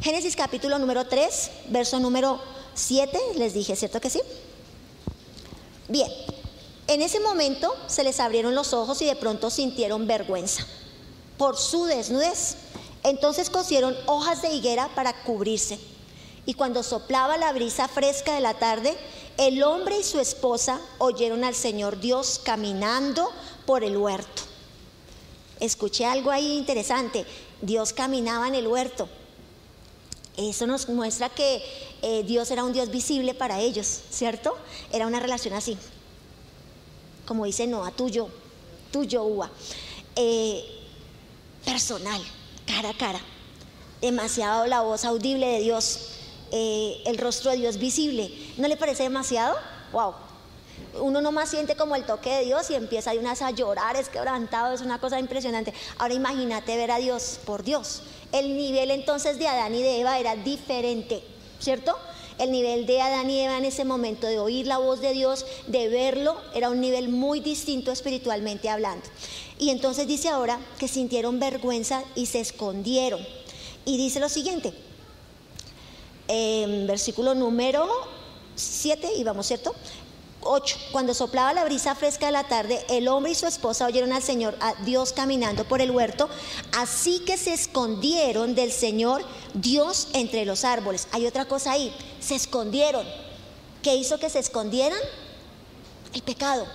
Génesis capítulo número 3, verso número 7, les dije, ¿cierto que sí? Bien, en ese momento se les abrieron los ojos y de pronto sintieron vergüenza por su desnudez. Entonces cosieron hojas de higuera para cubrirse. Y cuando soplaba la brisa fresca de la tarde, el hombre y su esposa oyeron al Señor Dios caminando por el huerto. Escuché algo ahí interesante. Dios caminaba en el huerto. Eso nos muestra que eh, Dios era un Dios visible para ellos, ¿cierto? Era una relación así. Como dice Noah, tuyo, tuyo, Ua. Eh, personal, cara a cara. Demasiado la voz audible de Dios, eh, el rostro de Dios visible. ¿No le parece demasiado? ¡Wow! Uno nomás siente como el toque de Dios y empieza de unas a llorar, es quebrantado, es una cosa impresionante. Ahora imagínate ver a Dios por Dios. El nivel entonces de Adán y de Eva era diferente, ¿cierto? El nivel de Adán y Eva en ese momento de oír la voz de Dios, de verlo, era un nivel muy distinto espiritualmente hablando. Y entonces dice ahora que sintieron vergüenza y se escondieron. Y dice lo siguiente, en versículo número 7, y vamos, ¿cierto? 8. Cuando soplaba la brisa fresca de la tarde, el hombre y su esposa oyeron al Señor, a Dios caminando por el huerto, así que se escondieron del Señor Dios entre los árboles. Hay otra cosa ahí, se escondieron. ¿Qué hizo que se escondieran? El pecado.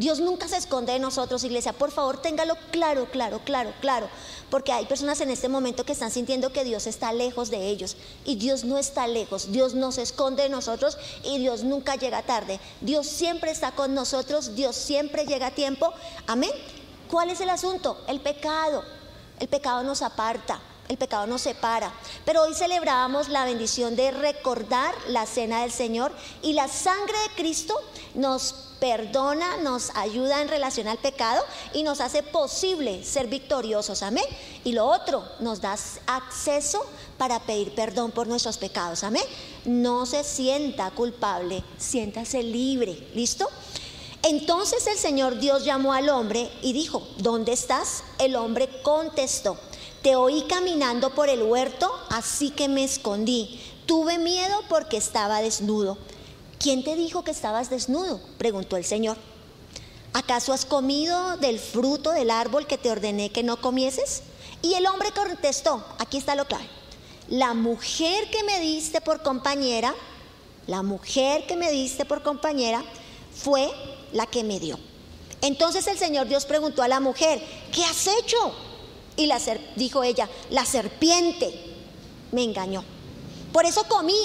Dios nunca se esconde de nosotros, iglesia. Por favor, téngalo claro, claro, claro, claro. Porque hay personas en este momento que están sintiendo que Dios está lejos de ellos. Y Dios no está lejos. Dios no se esconde de nosotros y Dios nunca llega tarde. Dios siempre está con nosotros. Dios siempre llega a tiempo. Amén. ¿Cuál es el asunto? El pecado. El pecado nos aparta. El pecado nos separa. Pero hoy celebrábamos la bendición de recordar la cena del Señor y la sangre de Cristo nos perdona, nos ayuda en relación al pecado y nos hace posible ser victoriosos. Amén. Y lo otro, nos da acceso para pedir perdón por nuestros pecados. Amén. No se sienta culpable, siéntase libre. ¿Listo? Entonces el Señor Dios llamó al hombre y dijo, ¿dónde estás? El hombre contestó, te oí caminando por el huerto, así que me escondí. Tuve miedo porque estaba desnudo. ¿Quién te dijo que estabas desnudo? preguntó el Señor. ¿Acaso has comido del fruto del árbol que te ordené que no comieses? Y el hombre contestó, aquí está lo clave, la mujer que me diste por compañera, la mujer que me diste por compañera fue la que me dio. Entonces el Señor Dios preguntó a la mujer, ¿qué has hecho? Y la dijo ella, la serpiente me engañó. Por eso comí.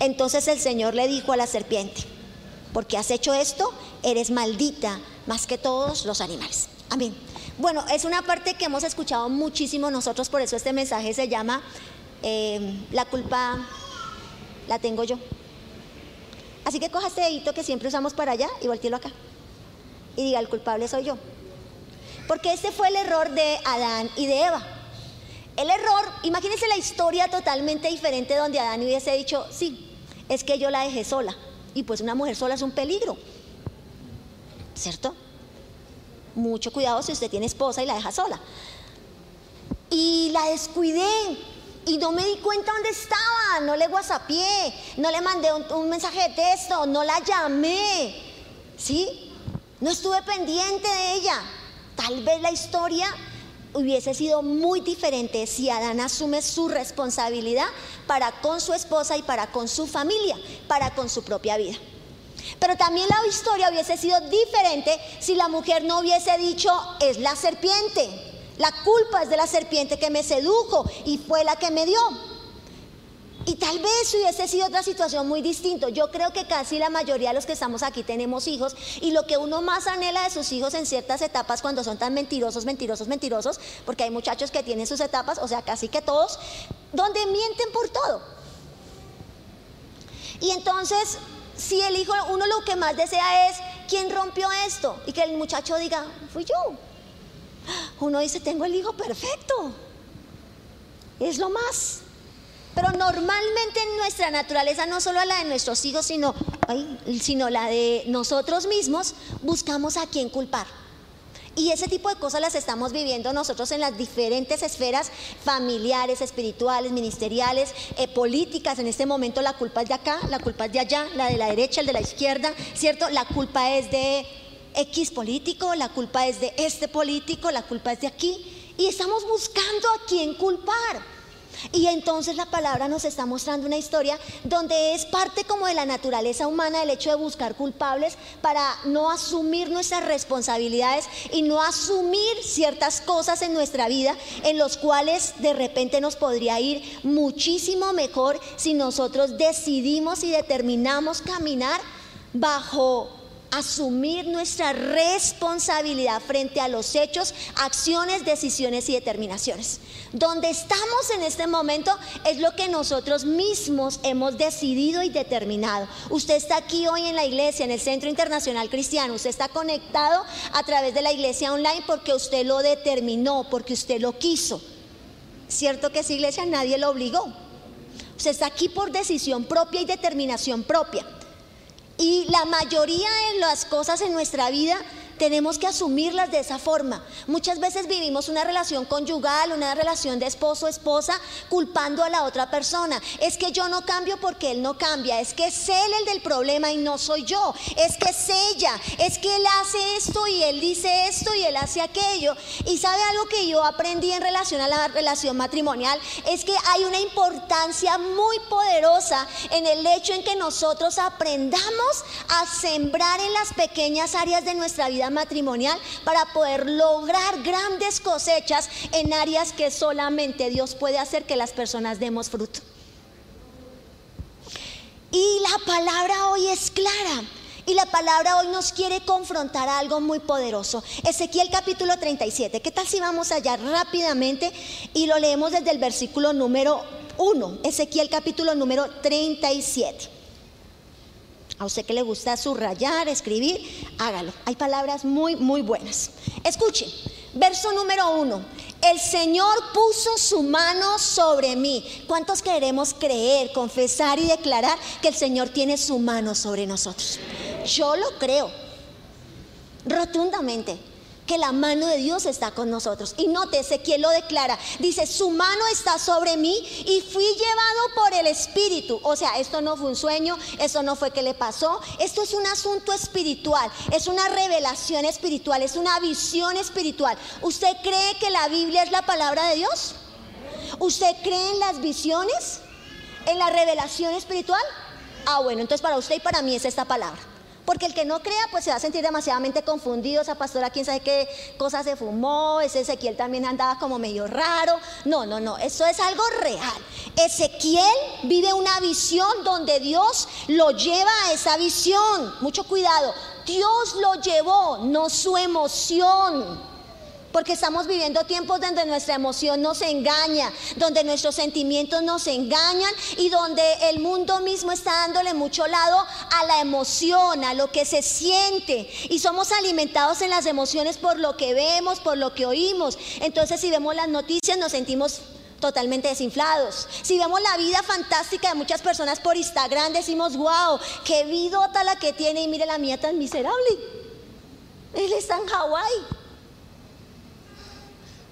Entonces el Señor le dijo a la serpiente, porque has hecho esto, eres maldita más que todos los animales. Amén. Bueno, es una parte que hemos escuchado muchísimo nosotros, por eso este mensaje se llama eh, La culpa la tengo yo. Así que coja este dedito que siempre usamos para allá y volteelo acá. Y diga, el culpable soy yo. Porque este fue el error de Adán y de Eva. El error, imagínense la historia totalmente diferente donde Adán hubiese dicho, sí, es que yo la dejé sola. Y pues una mujer sola es un peligro. ¿Cierto? Mucho cuidado si usted tiene esposa y la deja sola. Y la descuidé. Y no me di cuenta dónde estaba. No le whatsappié. No le mandé un mensaje de texto. No la llamé. ¿Sí? No estuve pendiente de ella. Tal vez la historia hubiese sido muy diferente si Adán asume su responsabilidad para con su esposa y para con su familia, para con su propia vida. Pero también la historia hubiese sido diferente si la mujer no hubiese dicho, es la serpiente, la culpa es de la serpiente que me sedujo y fue la que me dio. Y tal vez hubiese sido otra situación muy distinta. Yo creo que casi la mayoría de los que estamos aquí tenemos hijos y lo que uno más anhela de sus hijos en ciertas etapas cuando son tan mentirosos, mentirosos, mentirosos, porque hay muchachos que tienen sus etapas, o sea, casi que todos, donde mienten por todo. Y entonces, si el hijo, uno lo que más desea es, ¿quién rompió esto? Y que el muchacho diga, fui yo. Uno dice, tengo el hijo perfecto. Es lo más. Pero normalmente en nuestra naturaleza, no solo la de nuestros hijos, sino, sino la de nosotros mismos, buscamos a quién culpar. Y ese tipo de cosas las estamos viviendo nosotros en las diferentes esferas familiares, espirituales, ministeriales, eh, políticas. En este momento la culpa es de acá, la culpa es de allá, la de la derecha, el de la izquierda, ¿cierto? La culpa es de X político, la culpa es de este político, la culpa es de aquí. Y estamos buscando a quién culpar. Y entonces la palabra nos está mostrando una historia donde es parte como de la naturaleza humana el hecho de buscar culpables para no asumir nuestras responsabilidades y no asumir ciertas cosas en nuestra vida en los cuales de repente nos podría ir muchísimo mejor si nosotros decidimos y determinamos caminar bajo asumir nuestra responsabilidad frente a los hechos, acciones, decisiones y determinaciones. Donde estamos en este momento es lo que nosotros mismos hemos decidido y determinado. Usted está aquí hoy en la iglesia, en el Centro Internacional Cristiano, usted está conectado a través de la iglesia online porque usted lo determinó, porque usted lo quiso. ¿Cierto que esa iglesia nadie lo obligó? Usted está aquí por decisión propia y determinación propia. Y la mayoría de las cosas en nuestra vida tenemos que asumirlas de esa forma. Muchas veces vivimos una relación conyugal, una relación de esposo-esposa, culpando a la otra persona. Es que yo no cambio porque él no cambia, es que es él el del problema y no soy yo, es que es ella, es que él hace esto y él dice esto y él hace aquello. Y sabe algo que yo aprendí en relación a la relación matrimonial, es que hay una importancia muy poderosa en el hecho en que nosotros aprendamos a sembrar en las pequeñas áreas de nuestra vida matrimonial para poder lograr grandes cosechas en áreas que solamente Dios puede hacer que las personas demos fruto. Y la palabra hoy es clara. Y la palabra hoy nos quiere confrontar a algo muy poderoso. Ezequiel capítulo 37. ¿Qué tal si vamos allá rápidamente y lo leemos desde el versículo número 1? Ezequiel capítulo número 37. A usted que le gusta subrayar, escribir, hágalo. Hay palabras muy, muy buenas. Escuche, verso número uno. El Señor puso su mano sobre mí. ¿Cuántos queremos creer, confesar y declarar que el Señor tiene su mano sobre nosotros? Yo lo creo, rotundamente que la mano de Dios está con nosotros. Y nótese quién lo declara. Dice, su mano está sobre mí y fui llevado por el Espíritu. O sea, esto no fue un sueño, esto no fue que le pasó. Esto es un asunto espiritual, es una revelación espiritual, es una visión espiritual. ¿Usted cree que la Biblia es la palabra de Dios? ¿Usted cree en las visiones? ¿En la revelación espiritual? Ah, bueno, entonces para usted y para mí es esta palabra. Porque el que no crea, pues se va a sentir demasiadamente confundido. Esa pastora, quién sabe qué cosa se fumó. Ese Ezequiel también andaba como medio raro. No, no, no. Eso es algo real. Ezequiel vive una visión donde Dios lo lleva a esa visión. Mucho cuidado. Dios lo llevó, no su emoción. Porque estamos viviendo tiempos donde nuestra emoción nos engaña, donde nuestros sentimientos nos engañan y donde el mundo mismo está dándole mucho lado a la emoción, a lo que se siente. Y somos alimentados en las emociones por lo que vemos, por lo que oímos. Entonces si vemos las noticias nos sentimos totalmente desinflados. Si vemos la vida fantástica de muchas personas por Instagram, decimos, wow, qué vidota la que tiene y mire la mía tan miserable. Él está en Hawái.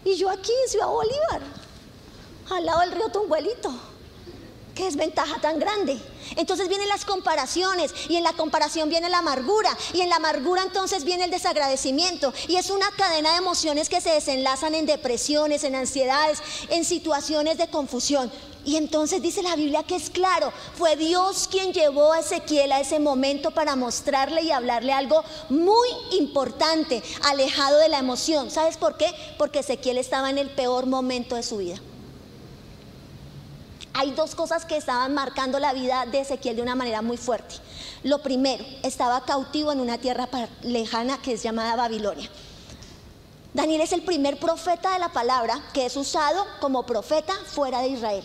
Y yo aquí en Ciudad Bolívar, al lado del río Tunguelito. Qué desventaja tan grande. Entonces vienen las comparaciones y en la comparación viene la amargura y en la amargura entonces viene el desagradecimiento y es una cadena de emociones que se desenlazan en depresiones, en ansiedades, en situaciones de confusión. Y entonces dice la Biblia que es claro, fue Dios quien llevó a Ezequiel a ese momento para mostrarle y hablarle algo muy importante, alejado de la emoción. ¿Sabes por qué? Porque Ezequiel estaba en el peor momento de su vida. Hay dos cosas que estaban marcando la vida de Ezequiel de una manera muy fuerte. Lo primero, estaba cautivo en una tierra lejana que es llamada Babilonia. Daniel es el primer profeta de la palabra que es usado como profeta fuera de Israel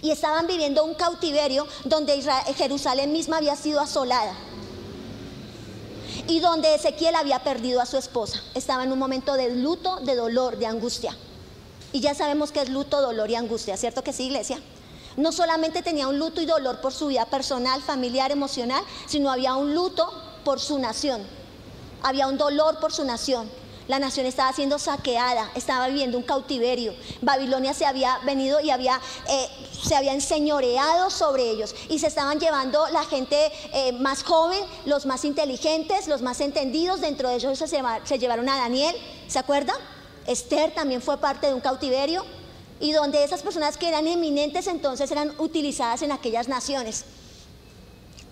y estaban viviendo un cautiverio donde Jerusalén misma había sido asolada y donde Ezequiel había perdido a su esposa. Estaba en un momento de luto, de dolor, de angustia. Y ya sabemos que es luto, dolor y angustia, ¿cierto que sí, iglesia? No solamente tenía un luto y dolor por su vida personal, familiar, emocional, sino había un luto por su nación. había un dolor por su nación. La nación estaba siendo saqueada, estaba viviendo un cautiverio. Babilonia se había venido y había, eh, se había enseñoreado sobre ellos. Y se estaban llevando la gente eh, más joven, los más inteligentes, los más entendidos. Dentro de ellos se, se llevaron a Daniel, ¿se acuerda? Esther también fue parte de un cautiverio. Y donde esas personas que eran eminentes entonces eran utilizadas en aquellas naciones.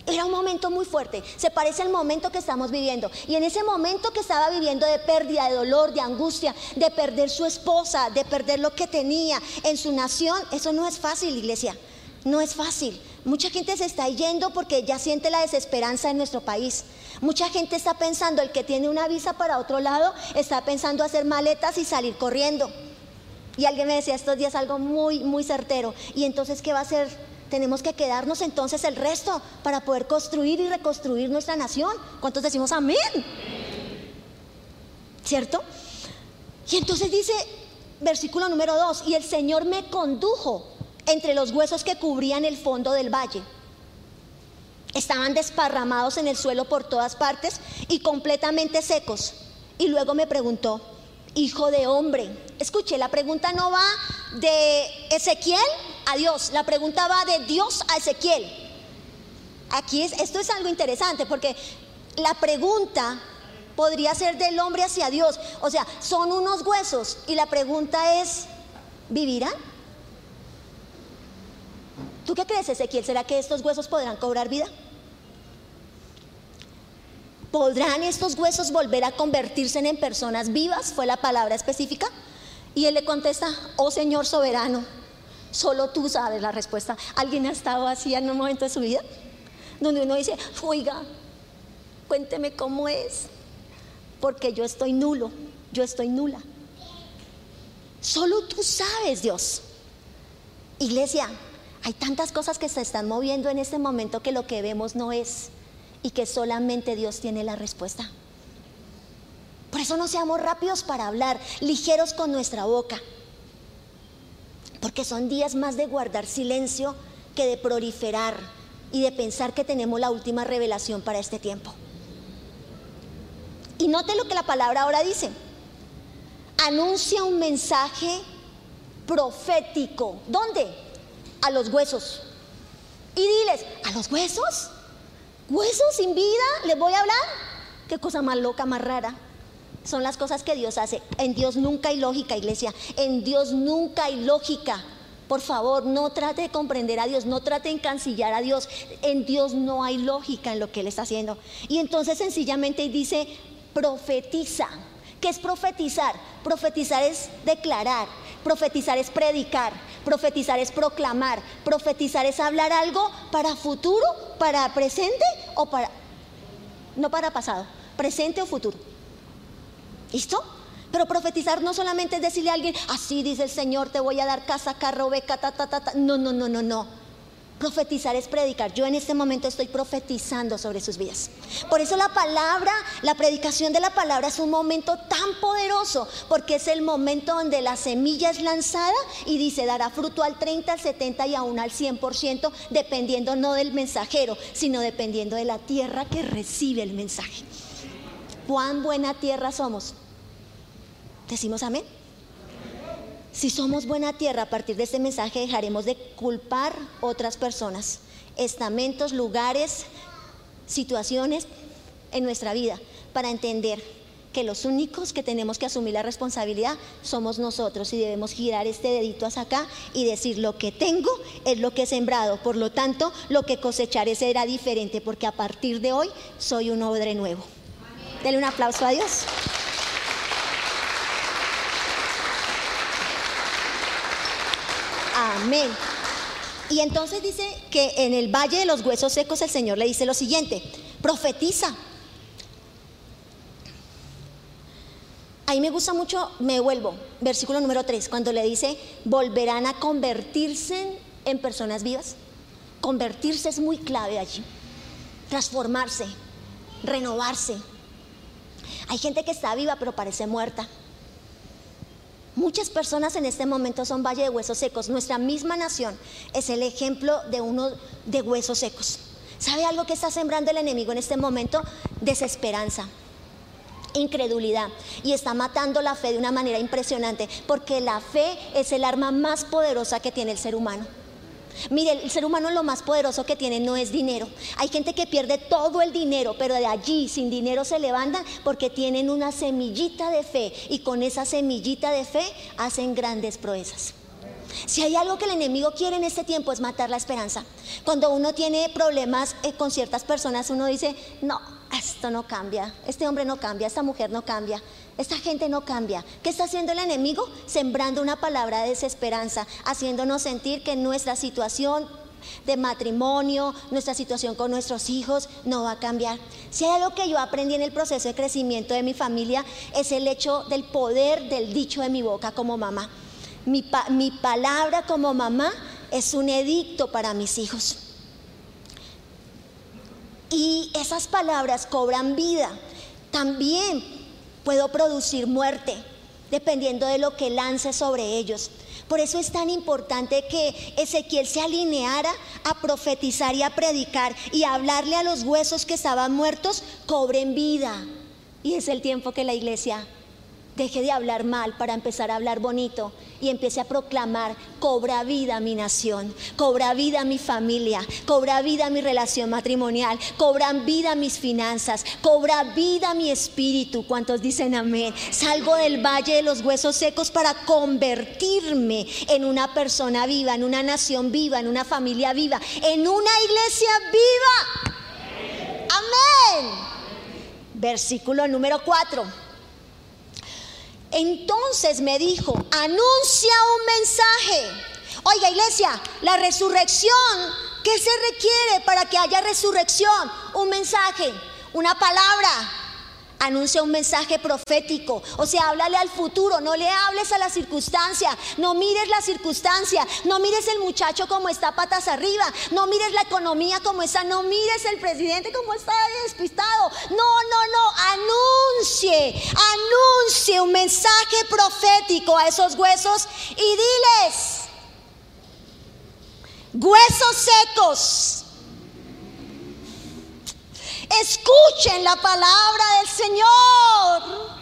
Era un momento muy fuerte, se parece al momento que estamos viviendo. Y en ese momento que estaba viviendo de pérdida, de dolor, de angustia, de perder su esposa, de perder lo que tenía en su nación, eso no es fácil, iglesia. No es fácil. Mucha gente se está yendo porque ya siente la desesperanza en nuestro país. Mucha gente está pensando, el que tiene una visa para otro lado, está pensando hacer maletas y salir corriendo. Y alguien me decía estos días algo muy, muy certero. ¿Y entonces qué va a hacer? Tenemos que quedarnos entonces el resto para poder construir y reconstruir nuestra nación. ¿Cuántos decimos amén? ¿Cierto? Y entonces dice, versículo número 2, y el Señor me condujo entre los huesos que cubrían el fondo del valle. Estaban desparramados en el suelo por todas partes y completamente secos. Y luego me preguntó, hijo de hombre, escuche, la pregunta no va de Ezequiel a Dios, la pregunta va de Dios a Ezequiel. Aquí es, esto es algo interesante porque la pregunta podría ser del hombre hacia Dios. O sea, son unos huesos y la pregunta es, ¿vivirán? ¿Tú qué crees, Ezequiel? ¿Será que estos huesos podrán cobrar vida? ¿Podrán estos huesos volver a convertirse en personas vivas? Fue la palabra específica. Y él le contesta, oh Señor soberano, Solo tú sabes la respuesta. ¿Alguien ha estado así en un momento de su vida? Donde uno dice, oiga, cuénteme cómo es. Porque yo estoy nulo, yo estoy nula. Solo tú sabes, Dios. Iglesia, hay tantas cosas que se están moviendo en este momento que lo que vemos no es y que solamente Dios tiene la respuesta. Por eso no seamos rápidos para hablar, ligeros con nuestra boca. Porque son días más de guardar silencio que de proliferar y de pensar que tenemos la última revelación para este tiempo. Y note lo que la palabra ahora dice. Anuncia un mensaje profético. ¿Dónde? A los huesos. Y diles, ¿a los huesos? ¿Huesos sin vida? ¿Les voy a hablar? Qué cosa más loca, más rara. Son las cosas que Dios hace. En Dios nunca hay lógica, iglesia. En Dios nunca hay lógica. Por favor, no trate de comprender a Dios, no trate de encancillar a Dios. En Dios no hay lógica en lo que Él está haciendo. Y entonces sencillamente dice, profetiza. ¿Qué es profetizar? Profetizar es declarar, profetizar es predicar, profetizar es proclamar, profetizar es hablar algo para futuro, para presente o para... No para pasado, presente o futuro. ¿Listo? Pero profetizar no solamente es decirle a alguien, así dice el Señor, te voy a dar casa, carro, beca, ta, ta, ta, ta. No, no, no, no, no. Profetizar es predicar. Yo en este momento estoy profetizando sobre sus vidas. Por eso la palabra, la predicación de la palabra es un momento tan poderoso, porque es el momento donde la semilla es lanzada y dice, dará fruto al 30, al 70 y aún al 100%, dependiendo no del mensajero, sino dependiendo de la tierra que recibe el mensaje cuán buena tierra somos. ¿Decimos amén? Si somos buena tierra, a partir de este mensaje dejaremos de culpar otras personas, estamentos, lugares, situaciones en nuestra vida, para entender que los únicos que tenemos que asumir la responsabilidad somos nosotros y debemos girar este dedito hacia acá y decir lo que tengo es lo que he sembrado, por lo tanto lo que cosecharé será diferente porque a partir de hoy soy un odre nuevo. Dele un aplauso a Dios. Amén. Y entonces dice que en el valle de los huesos secos el Señor le dice lo siguiente, profetiza. Ahí me gusta mucho, me vuelvo, versículo número 3, cuando le dice, volverán a convertirse en personas vivas. Convertirse es muy clave allí. Transformarse, renovarse, hay gente que está viva pero parece muerta. Muchas personas en este momento son valle de huesos secos. Nuestra misma nación es el ejemplo de uno de huesos secos. ¿Sabe algo que está sembrando el enemigo en este momento? Desesperanza. incredulidad y está matando la fe de una manera impresionante porque la fe es el arma más poderosa que tiene el ser humano. Mire, el ser humano lo más poderoso que tiene no es dinero. Hay gente que pierde todo el dinero, pero de allí sin dinero se levantan porque tienen una semillita de fe y con esa semillita de fe hacen grandes proezas. Si hay algo que el enemigo quiere en este tiempo es matar la esperanza. Cuando uno tiene problemas eh, con ciertas personas, uno dice, no, esto no cambia, este hombre no cambia, esta mujer no cambia, esta gente no cambia. ¿Qué está haciendo el enemigo? Sembrando una palabra de desesperanza, haciéndonos sentir que nuestra situación de matrimonio, nuestra situación con nuestros hijos no va a cambiar. Si hay algo que yo aprendí en el proceso de crecimiento de mi familia es el hecho del poder del dicho de mi boca como mamá. Mi, mi palabra como mamá es un edicto para mis hijos. Y esas palabras cobran vida. También puedo producir muerte, dependiendo de lo que lance sobre ellos. Por eso es tan importante que Ezequiel se alineara a profetizar y a predicar y a hablarle a los huesos que estaban muertos, cobren vida. Y es el tiempo que la iglesia deje de hablar mal para empezar a hablar bonito y empiece a proclamar, cobra vida mi nación, cobra vida mi familia, cobra vida mi relación matrimonial, cobran vida mis finanzas, cobra vida mi espíritu. ¿Cuántos dicen amén? Salgo del valle de los huesos secos para convertirme en una persona viva, en una nación viva, en una familia viva, en una iglesia viva. Amén. Versículo número 4. Entonces me dijo, anuncia un mensaje. Oiga iglesia, la resurrección, ¿qué se requiere para que haya resurrección? Un mensaje, una palabra, anuncia un mensaje profético. O sea, háblale al futuro, no le hables a la circunstancia, no mires la circunstancia, no mires el muchacho como está patas arriba, no mires la economía como está, no mires el presidente como está despistado. No, no, no, anuncie, anuncie un mensaje profético a esos huesos y diles, huesos secos Escuchen la palabra del Señor.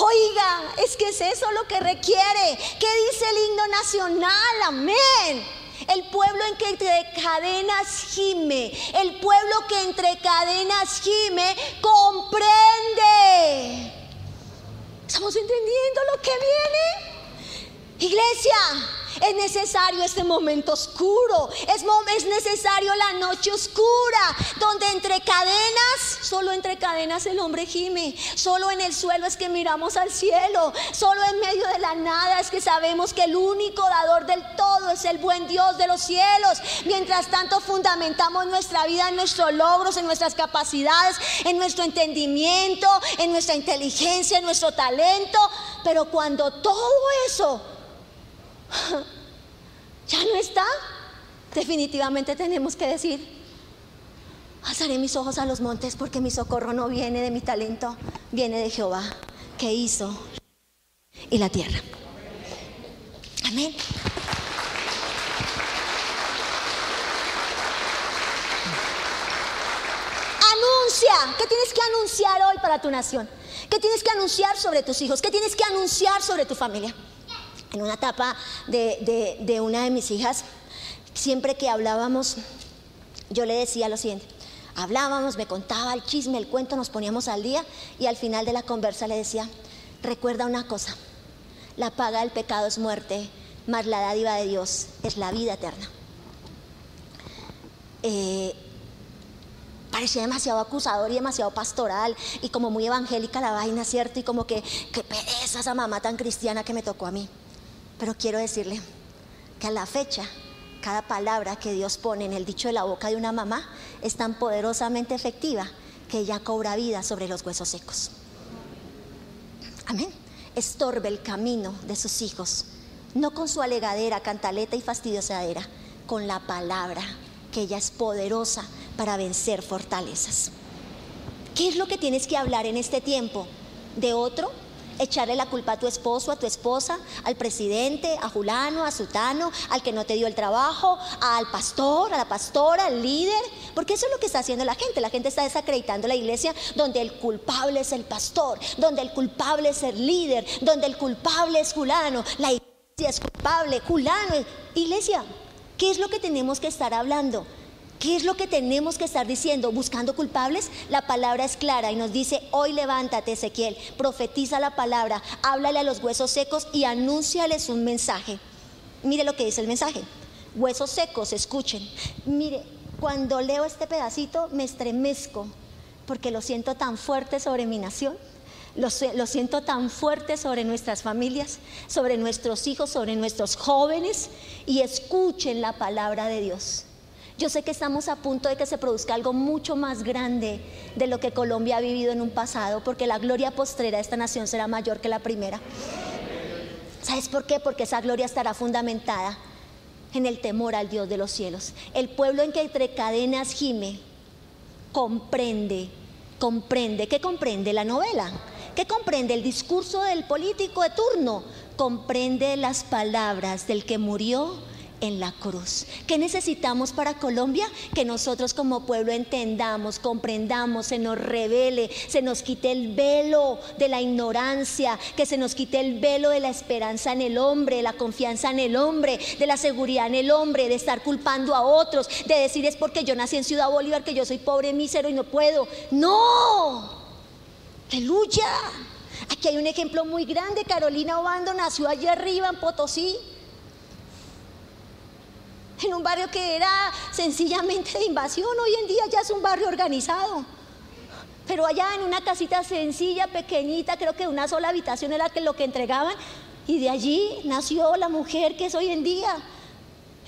Oiga, es que es eso lo que requiere. ¿Qué dice el himno nacional? Amén. El pueblo en que entre cadenas gime, el pueblo que entre cadenas gime, comprende. ¿Estamos entendiendo lo que viene? Iglesia, es necesario este momento oscuro. Es, es, necesario la noche oscura. Donde entre cadenas, solo entre cadenas el hombre gime. Solo en el suelo es que miramos al cielo. Solo en medio de la nada es que sabemos que el único dador del todo es el buen Dios de los cielos. Mientras tanto fundamentamos nuestra vida en nuestros logros, en nuestras capacidades, en nuestro entendimiento, en nuestra inteligencia, en nuestro talento. Pero cuando todo eso ya no está, definitivamente tenemos que decir, alzaré mis ojos a los montes porque mi socorro no viene de mi talento, viene de Jehová que hizo y la tierra. Amén. Anuncia, ¿qué tienes que anunciar hoy para tu nación? ¿Qué tienes que anunciar sobre tus hijos? ¿Qué tienes que anunciar sobre tu familia? En una etapa de, una de mis hijas, siempre que hablábamos, yo le decía lo siguiente, hablábamos, me contaba el chisme, el cuento, nos poníamos al día y al final de la conversa le decía, recuerda una cosa, la paga del pecado es muerte, mas la dádiva de Dios es la vida eterna. Eh, parecía demasiado acusador y demasiado pastoral y como muy evangélica la vaina, ¿cierto? Y como que, qué pereza esa mamá tan cristiana que me tocó a mí. Pero quiero decirle que a la fecha, cada palabra que Dios pone en el dicho de la boca de una mamá es tan poderosamente efectiva que ella cobra vida sobre los huesos secos. Amén. Estorbe el camino de sus hijos, no con su alegadera, cantaleta y fastidiosadera, con la palabra, que ella es poderosa para vencer fortalezas. ¿Qué es lo que tienes que hablar en este tiempo? ¿De otro? Echarle la culpa a tu esposo, a tu esposa, al presidente, a Julano, a Sutano, al que no te dio el trabajo, al pastor, a la pastora, al líder, porque eso es lo que está haciendo la gente. La gente está desacreditando la iglesia donde el culpable es el pastor, donde el culpable es el líder, donde el culpable es Julano, la iglesia es culpable, Julano. Iglesia, ¿qué es lo que tenemos que estar hablando? ¿Qué es lo que tenemos que estar diciendo? Buscando culpables. La palabra es clara y nos dice, hoy levántate Ezequiel, profetiza la palabra, háblale a los huesos secos y anúnciales un mensaje. Mire lo que dice el mensaje. Huesos secos, escuchen. Mire, cuando leo este pedacito me estremezco porque lo siento tan fuerte sobre mi nación. Lo, lo, siento tan fuerte sobre nuestras familias, sobre nuestros hijos, sobre nuestros jóvenes y escuchen la palabra de Dios. Yo sé que estamos a punto de que se produzca algo mucho más grande de lo que Colombia ha vivido en un pasado, porque la gloria postrera de esta nación será mayor que la primera. ¿Sabes por qué? Porque esa gloria estará fundamentada en el temor al Dios de los cielos. El pueblo en que entre cadenas gime comprende, comprende. ¿Qué comprende la novela? ¿Qué comprende el discurso del político de turno? Comprende las palabras del que murió en la cruz. ¿Qué necesitamos para Colombia? Que nosotros como pueblo entendamos, comprendamos, se nos revele, se nos quite el velo de la ignorancia, que se nos quite el velo de la esperanza en el hombre, la confianza en el hombre, de la seguridad en el hombre, de estar culpando a otros, de decir es porque yo nací en Ciudad Bolívar que yo soy pobre, mísero y no puedo. No. Aleluya. Aquí hay un ejemplo muy grande. Carolina Obando nació allí arriba en Potosí en un barrio que era sencillamente de invasión, hoy en día ya es un barrio organizado. Pero allá en una casita sencilla, pequeñita, creo que una sola habitación era lo que entregaban, y de allí nació la mujer que es hoy en día.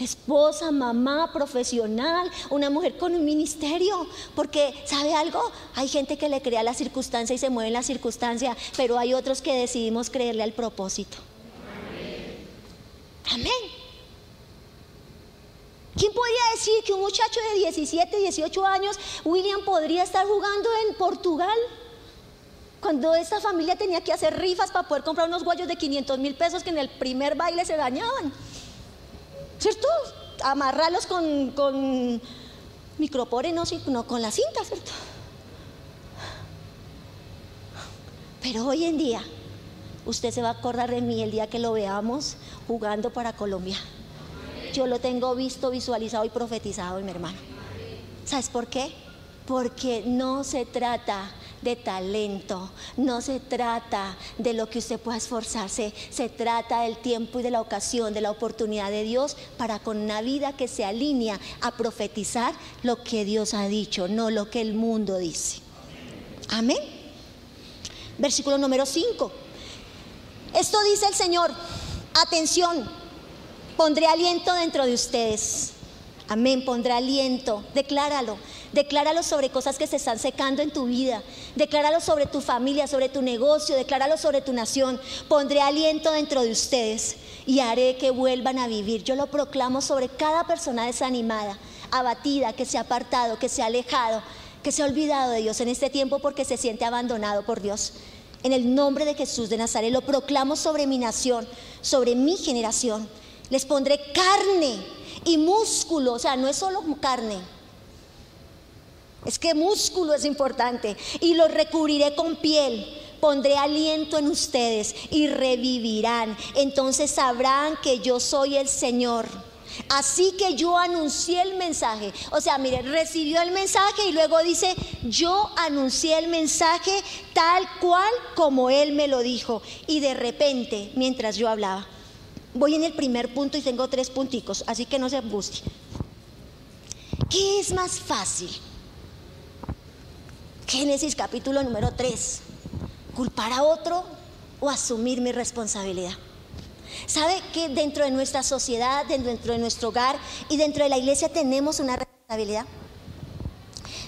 Esposa, mamá, profesional, una mujer con un ministerio. Porque, ¿sabe algo? Hay gente que le crea la circunstancia y se mueve en la circunstancia, pero hay otros que decidimos creerle al propósito. Amén. ¿Quién podría decir que un muchacho de 17, 18 años, William, podría estar jugando en Portugal? Cuando esa familia tenía que hacer rifas para poder comprar unos guayos de 500 mil pesos que en el primer baile se dañaban. ¿Cierto? Amarrarlos con, con no, no con la cinta, ¿cierto? Pero hoy en día, usted se va a acordar de mí el día que lo veamos jugando para Colombia. Yo lo tengo visto, visualizado y profetizado, mi hermano. ¿Sabes por qué? Porque no se trata de talento, no se trata de lo que usted pueda esforzarse, se trata del tiempo y de la ocasión, de la oportunidad de Dios para con una vida que se alinea a profetizar lo que Dios ha dicho, no lo que el mundo dice. Amén. Versículo número 5. Esto dice el Señor, atención Pondré aliento dentro de ustedes. Amén, pondré aliento. Decláralo. Decláralo sobre cosas que se están secando en tu vida. Decláralo sobre tu familia, sobre tu negocio. Decláralo sobre tu nación. Pondré aliento dentro de ustedes y haré que vuelvan a vivir. Yo lo proclamo sobre cada persona desanimada, abatida, que se ha apartado, que se ha alejado, que se ha olvidado de Dios en este tiempo porque se siente abandonado por Dios. En el nombre de Jesús de Nazaret lo proclamo sobre mi nación, sobre mi generación les pondré carne y músculo, o sea, no es solo carne. Es que músculo es importante. Y los recubriré con piel. Pondré aliento en ustedes y revivirán. Entonces sabrán que yo soy el Señor. Así que yo anuncié el mensaje. O sea, mire, recibió el mensaje y luego dice, yo anuncié el mensaje tal cual como Él me lo dijo. Y de repente, mientras yo hablaba, Voy en el primer punto y tengo tres punticos, así que no se angustie. ¿Qué es más fácil? Génesis capítulo número 3. ¿Culpar a otro o asumir mi responsabilidad? ¿Sabe que dentro de nuestra sociedad, dentro de nuestro hogar y dentro de la iglesia tenemos una responsabilidad?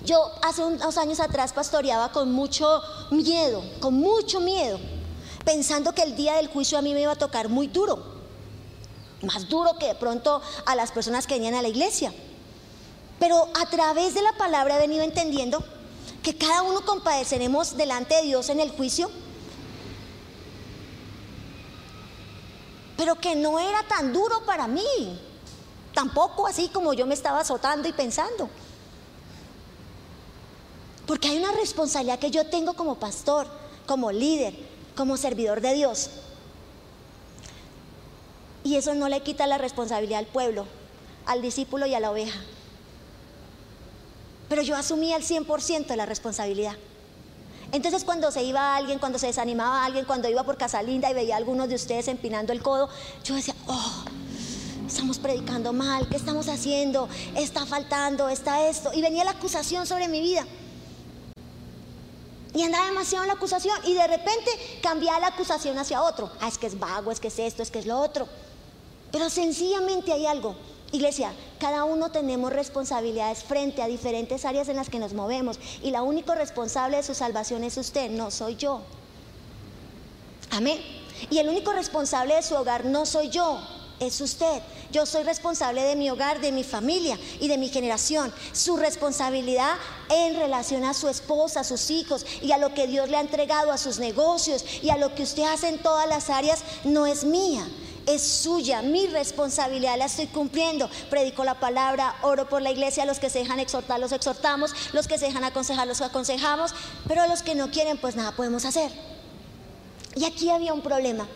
Yo hace unos años atrás pastoreaba con mucho miedo, con mucho miedo, pensando que el día del juicio a mí me iba a tocar muy duro más duro que de pronto a las personas que venían a la iglesia. Pero a través de la palabra he venido entendiendo que cada uno compadeceremos delante de Dios en el juicio pero que no era tan duro para mí. Tampoco así como yo me estaba azotando y pensando. Porque hay una responsabilidad que yo tengo como pastor, como líder, como servidor de Dios. Y eso no le quita la responsabilidad al pueblo, al discípulo y a la oveja. Pero yo asumía el 100% de la responsabilidad. Entonces cuando se iba alguien, cuando se desanimaba alguien, cuando iba por Casa Linda y veía a algunos de ustedes empinando el codo, yo decía, oh, estamos predicando mal, ¿qué estamos haciendo? Está faltando, está esto. Y venía la acusación sobre mi vida. Y andaba demasiado en la acusación y de repente cambiaba la acusación hacia otro. Ah, es que es vago, es que es esto, es que es lo otro. Pero sencillamente hay algo. Iglesia, cada uno tenemos responsabilidades frente a diferentes áreas en las que nos movemos y la único responsable de su salvación es usted, no soy yo. Amén. Y el único responsable de su hogar no soy yo, es usted. Yo soy responsable de mi hogar, de mi familia y de mi generación. Su responsabilidad en relación a su esposa, a sus hijos y a lo que Dios le ha entregado, a sus negocios y a lo que usted hace en todas las áreas, no es mía es suya, mi responsabilidad la estoy cumpliendo. Predico la palabra, oro por la iglesia, los que se dejan exhortar los exhortamos, los que se dejan aconsejar los aconsejamos, pero los que no quieren pues nada podemos hacer. Y aquí había un problema.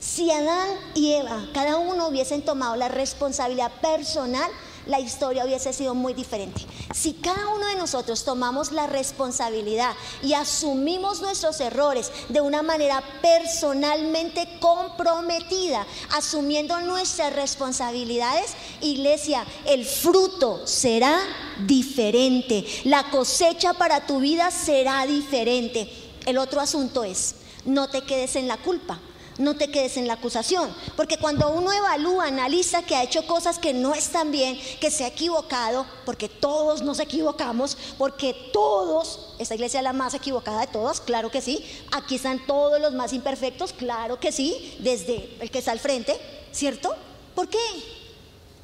Si Adán y Eva, cada uno hubiesen tomado la responsabilidad personal, la historia hubiese sido muy diferente. Si cada uno de nosotros tomamos la responsabilidad y asumimos nuestros errores de una manera personalmente comprometida, asumiendo nuestras responsabilidades, iglesia, el fruto será diferente. La cosecha para tu vida será diferente. El otro asunto es, no te quedes en la culpa no te quedes en la acusación. Porque cuando uno evalúa, analiza que ha hecho cosas que no están bien, que se ha equivocado, porque todos nos equivocamos, porque todos, esta iglesia es la más equivocada de todas, claro que sí. Aquí están todos los más imperfectos, claro que sí, desde el que está al frente, ¿cierto? ¿Por qué?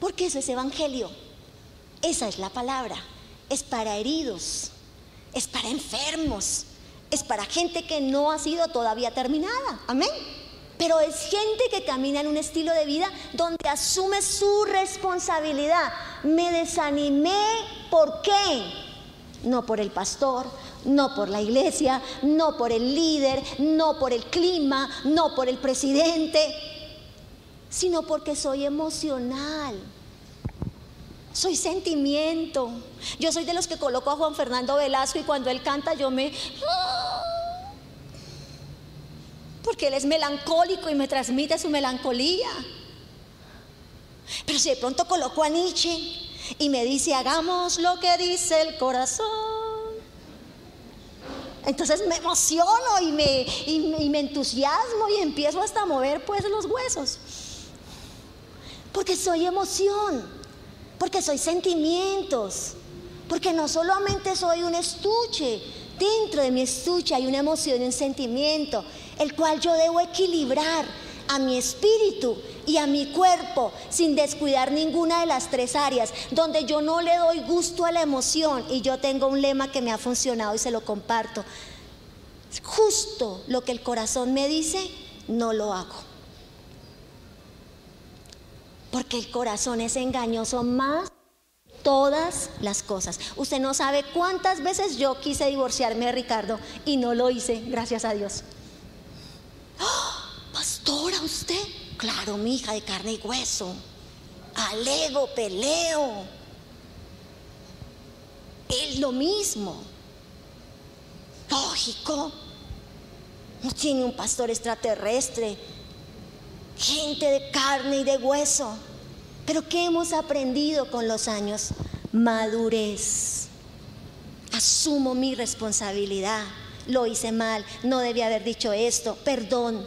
Porque eso es evangelio. Esa es la palabra. Es para heridos, es para enfermos, es para gente que no ha sido todavía terminada. Amén. Pero es gente que camina en un estilo de vida donde asume su responsabilidad. Me desanimé, ¿por qué? No por el pastor, no por la iglesia, no por el líder, no por el clima, no por el presidente, sino porque soy emocional. Soy sentimiento. Yo soy de los que coloco a Juan Fernando Velasco y cuando él canta yo me porque él es melancólico y me transmite su melancolía. Pero si de pronto coloco a Nietzsche y me dice, hagamos lo que dice el corazón, entonces me emociono y me, y me entusiasmo y empiezo hasta a mover pues los huesos. Porque soy emoción, porque soy sentimientos, porque no solamente soy un estuche, dentro de mi estuche hay una emoción y un sentimiento el cual yo debo equilibrar a mi espíritu y a mi cuerpo sin descuidar ninguna de las tres áreas, donde yo no le doy gusto a la emoción y yo tengo un lema que me ha funcionado y se lo comparto. Justo lo que el corazón me dice, no lo hago. Porque el corazón es engañoso más todas las cosas. Usted no sabe cuántas veces yo quise divorciarme de Ricardo y no lo hice, gracias a Dios. Pastora, usted. Claro, mi hija de carne y hueso. Alego, peleo. Es lo mismo. Lógico. No tiene un pastor extraterrestre. Gente de carne y de hueso. Pero ¿qué hemos aprendido con los años? Madurez. Asumo mi responsabilidad lo hice mal, no debía haber dicho esto, perdón,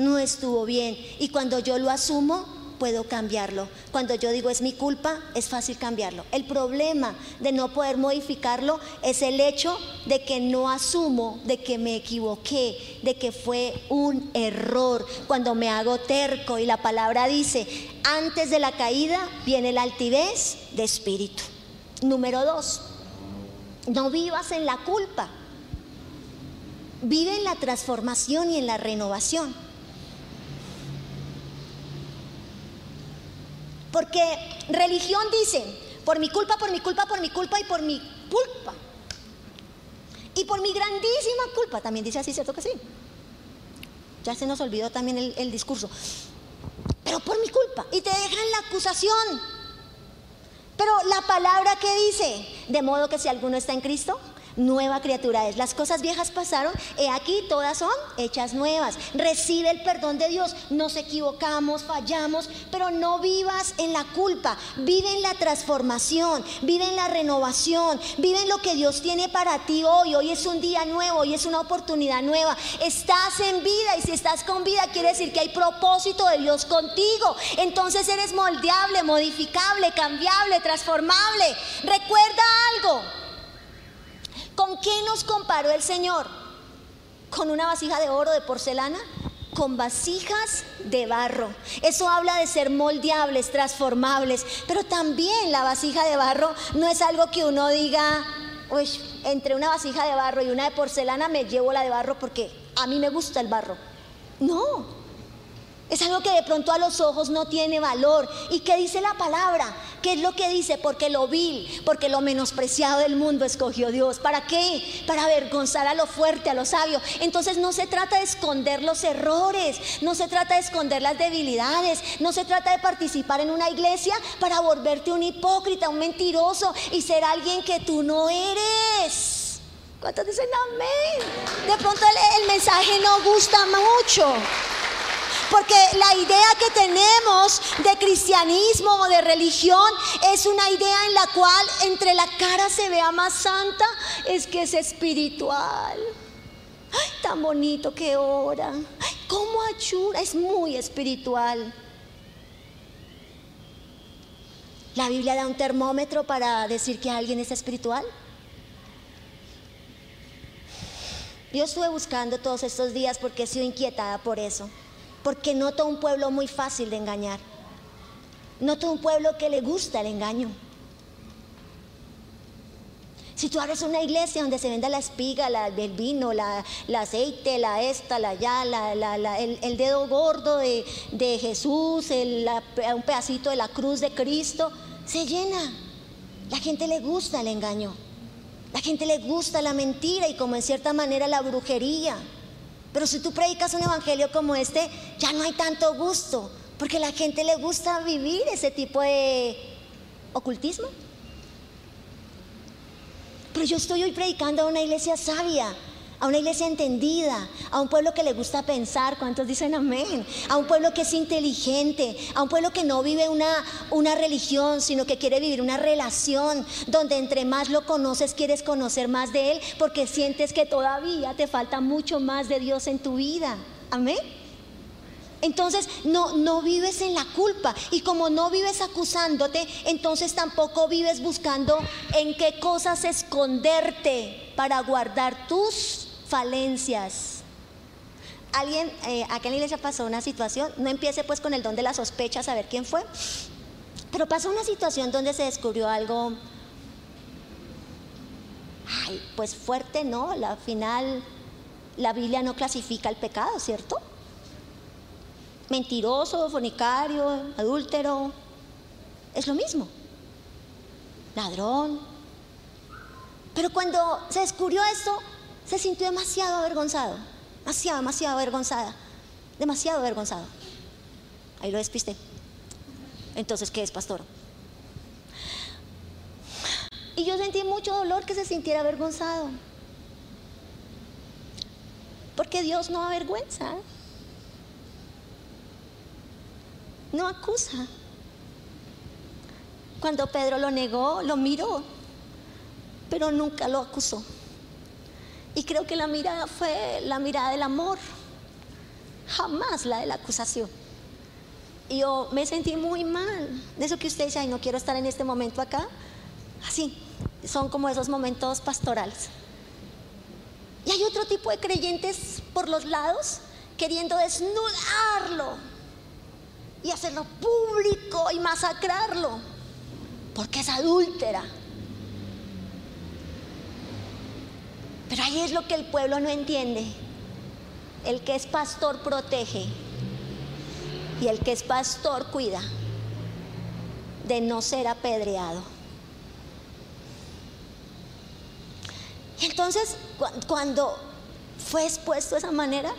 no estuvo bien. Y cuando yo lo asumo, puedo cambiarlo. Cuando yo digo es mi culpa, es fácil cambiarlo. El problema de no poder modificarlo es el hecho de que no asumo, de que me equivoqué, de que fue un error. Cuando me hago terco y la palabra dice, antes de la caída viene la altivez de espíritu. Número dos, no vivas en la culpa vive en la transformación y en la renovación. Porque religión dice, por mi culpa, por mi culpa, por mi culpa y por mi culpa. Y por mi grandísima culpa, también dice así, ¿cierto que sí? Ya se nos olvidó también el, el discurso. Pero por mi culpa. Y te dejan la acusación. Pero la palabra que dice, de modo que si alguno está en Cristo, nueva criatura es. Las cosas viejas pasaron, he aquí todas son hechas nuevas. Recibe el perdón de Dios. Nos equivocamos, fallamos, pero no vivas en la culpa. Vive en la transformación, vive en la renovación, vive en lo que Dios tiene para ti hoy. Hoy es un día nuevo, hoy es una oportunidad nueva. Estás en vida y si estás con vida quiere decir que hay propósito de Dios contigo. Entonces eres moldeable, modificable, cambiable, transformable. Recuerda algo. ¿Con qué nos comparó el Señor? ¿Con una vasija de oro, de porcelana? Con vasijas de barro. Eso habla de ser moldeables, transformables. Pero también la vasija de barro no es algo que uno diga, Uy, entre una vasija de barro y una de porcelana me llevo la de barro porque a mí me gusta el barro. No, es algo que de pronto a los ojos no tiene valor. ¿Y qué dice la palabra? ¿Qué es lo que dice? Porque lo vil, porque lo menospreciado del mundo escogió Dios. ¿Para qué? Para avergonzar a lo fuerte, a lo sabio. Entonces no se trata de esconder los errores, no se trata de esconder las debilidades, no se trata de participar en una iglesia para volverte un hipócrita, un mentiroso y ser alguien que tú no eres. ¿Cuántos dicen amén? De pronto el, el mensaje no gusta mucho. Porque la idea que tenemos de cristianismo o de religión es una idea en la cual entre la cara se vea más santa, es que es espiritual. Ay, tan bonito que ora. Ay, cómo ayuda, es muy espiritual. ¿La Biblia da un termómetro para decir que alguien es espiritual? Yo estuve buscando todos estos días porque he sido inquietada por eso porque noto un pueblo muy fácil de engañar. Noto un pueblo que le gusta el engaño. Si tú abres una iglesia donde se venda la espiga, el vino, la, aceite, la esta, la ya, el, dedo gordo de, Jesús, un pedacito de la cruz de Cristo, se llena. La gente le gusta el engaño. La gente le gusta la mentira y como en cierta manera la brujería. Pero si tú predicas un evangelio como este, ya no hay tanto gusto, porque a la gente le gusta vivir ese tipo de ocultismo. Pero yo estoy hoy predicando a una iglesia sabia, a una iglesia entendida, a un pueblo que le gusta pensar, ¿cuántos dicen amén? A un pueblo que es inteligente, a un pueblo que no vive una, una religión, sino que quiere vivir una relación donde entre más lo conoces quieres conocer más de Él porque sientes que todavía te falta mucho más de Dios en tu vida. Amén. Entonces no, no vives en la culpa y como no vives acusándote, entonces tampoco vives buscando en qué cosas esconderte para guardar tus falencias. Alguien, eh, acá en la iglesia pasó una situación, no empiece pues con el don de la sospecha a saber quién fue, pero pasó una situación donde se descubrió algo, ay, pues fuerte, ¿no? Al final la Biblia no clasifica el pecado, ¿cierto? Mentiroso, fornicario, adúltero, es lo mismo. Ladrón. Pero cuando se descubrió esto, se sintió demasiado avergonzado, demasiado, demasiado avergonzada, demasiado avergonzado. Ahí lo despisté. Entonces, ¿qué es, pastor? Y yo sentí mucho dolor que se sintiera avergonzado. Porque Dios no avergüenza. No acusa. Cuando Pedro lo negó, lo miró, pero nunca lo acusó. Y creo que la mirada fue la mirada del amor, jamás la de la acusación. Y yo me sentí muy mal. De eso que usted dice, ay, no quiero estar en este momento acá. Así, son como esos momentos pastorales. Y hay otro tipo de creyentes por los lados queriendo desnudarlo y hacerlo público y masacrarlo, porque es adúltera Pero ahí es lo que el pueblo no entiende. El que es pastor protege y el que es pastor cuida. de no ser apedreado. Entonces, cuando fue expuesto de esa manera,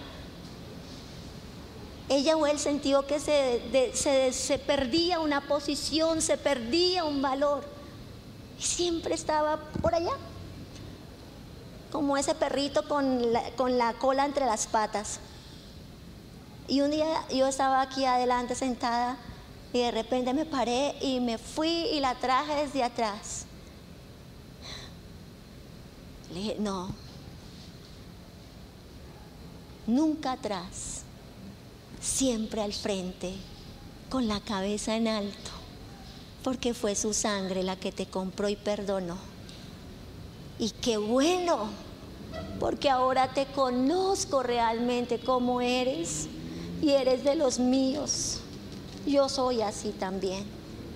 ella o él sintió que se, se, perdía una posición, se perdía un valor. Y siempre estaba por allá, como ese perrito con la, con la cola entre las patas. Y un día yo estaba aquí adelante sentada y de repente me paré y me fui y la traje desde atrás. Le dije, no, nunca atrás, siempre al frente, con la cabeza en alto, porque fue su sangre la que te compró y perdonó. Y qué bueno, porque ahora te conozco realmente como eres y eres de los míos. Yo soy así también.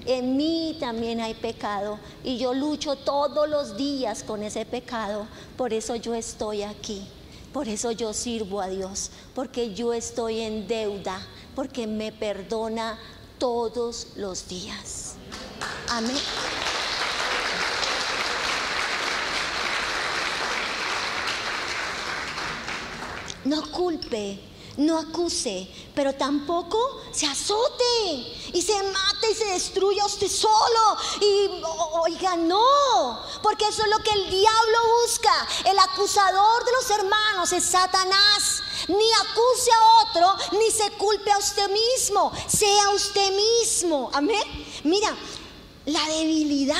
En mí también hay pecado y yo lucho todos los días con ese pecado. Por eso yo estoy aquí. Por eso yo sirvo a Dios. Porque yo estoy en deuda. Porque me perdona todos los días. Amén. No culpe no acuse, pero tampoco se azote y se mate y se destruya usted solo. Y oiga, no, porque eso es lo que el diablo busca. El acusador de los hermanos es Satanás. Ni acuse a otro, ni se culpe a usted mismo. Sea usted mismo. Amén. Mira, la debilidad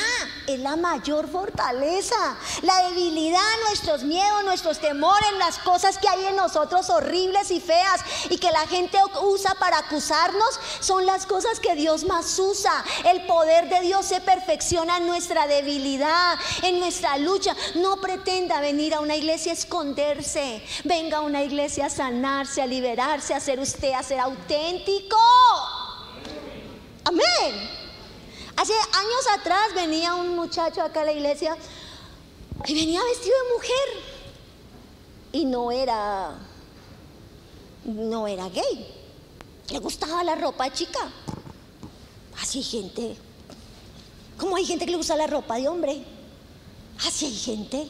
es la mayor fortaleza. La debilidad, nuestros miedos, nuestros temores, las cosas que hay en nosotros horribles y feas y que la gente usa para acusarnos, son las cosas que Dios más usa. El poder de Dios se perfecciona en nuestra debilidad, en nuestra lucha. No pretenda venir a una iglesia a esconderse. Venga a una iglesia a sanarse, a liberarse, a ser usted, a ser auténtico. Amén. Hace años atrás venía un muchacho acá a la iglesia y venía vestido de mujer y no era no era gay. Le gustaba la ropa chica. Así hay gente. ¿Cómo hay gente que le gusta la ropa de hombre? Así hay gente.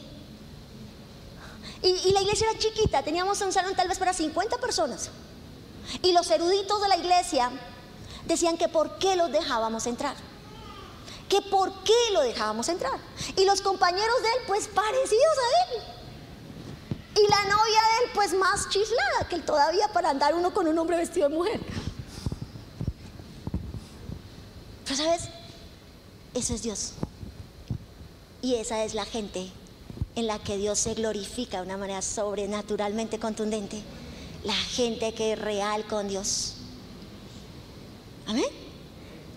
Y, y, la iglesia era chiquita, teníamos un salón tal vez para 50 personas. Y los eruditos de la iglesia decían que por qué los dejábamos entrar que por qué lo dejábamos entrar. Y los compañeros de él, pues parecidos a él. Y la novia de él, pues más chiflada que él todavía para andar uno con un hombre vestido de mujer. Pero sabes, eso es Dios. Y esa es la gente en la que Dios se glorifica de una manera sobrenaturalmente contundente. La gente que es real con Dios. Amén.